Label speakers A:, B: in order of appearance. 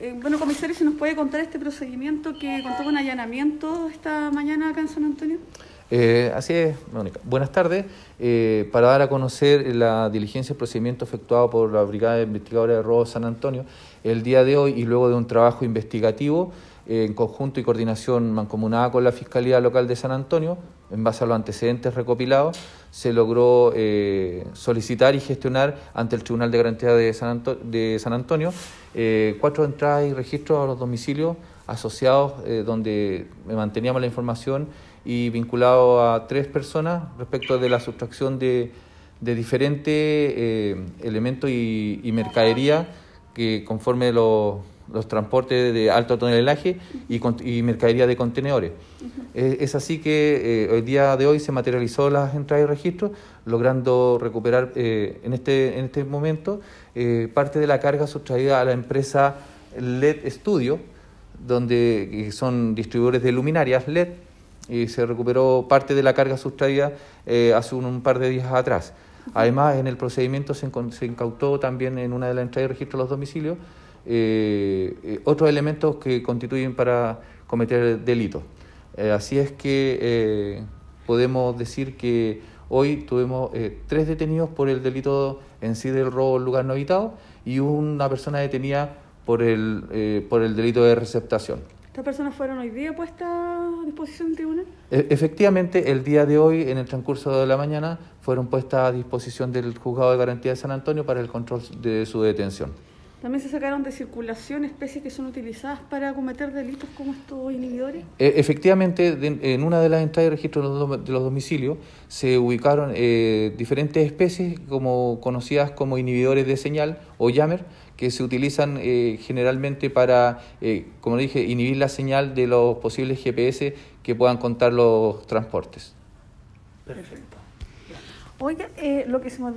A: Eh, bueno, comisario, si nos puede contar este procedimiento que contó con allanamiento esta mañana acá en San Antonio.
B: Eh, así es, Mónica. Buenas tardes. Eh, para dar a conocer la diligencia y procedimiento efectuado por la Brigada de Investigadores de Robo San Antonio, el día de hoy y luego de un trabajo investigativo eh, en conjunto y coordinación mancomunada con la Fiscalía Local de San Antonio, en base a los antecedentes recopilados, se logró eh, solicitar y gestionar ante el Tribunal de Garantía de San, Anto de San Antonio eh, cuatro entradas y registros a los domicilios asociados eh, donde manteníamos la información y vinculado a tres personas respecto de la sustracción de, de diferentes eh, elementos y, y, mercadería que conforme los, los transportes de alto tonelaje y, y mercadería de contenedores. Uh -huh. es, es, así que eh, hoy día de hoy se materializó las entradas y registros, logrando recuperar eh, en, este, en este momento eh, parte de la carga sustraída a la empresa LED Studio, donde son distribuidores de luminarias LED, y se recuperó parte de la carga sustraída eh, hace un, par de días atrás. Además, en el procedimiento se, se incautó también en una de las entradas de registro de los domicilios eh, eh, otros elementos que constituyen para cometer delitos. Eh, así es que podemos decir que hoy tuvimos tres detenidos por el delito en sí del robo en lugar no habitado y una persona detenida por el, por el delito de receptación.
A: ¿Estas personas fueron hoy día puestas a disposición del tribunal?
B: E efectivamente, el día de hoy, en el transcurso de la mañana, fueron puestas a disposición del Juzgado de Garantía de San Antonio para el control de su detención.
A: También se sacaron de circulación especies que son utilizadas para cometer delitos como estos inhibidores.
B: E efectivamente, en una de las entradas de registro de los, de los domicilios se ubicaron eh, diferentes especies como conocidas como inhibidores de señal o jammer que se utilizan eh, generalmente para, eh, como dije, inhibir la señal de los posibles GPS que puedan contar los transportes.
A: Perfecto. Oiga, lo que se me olvidó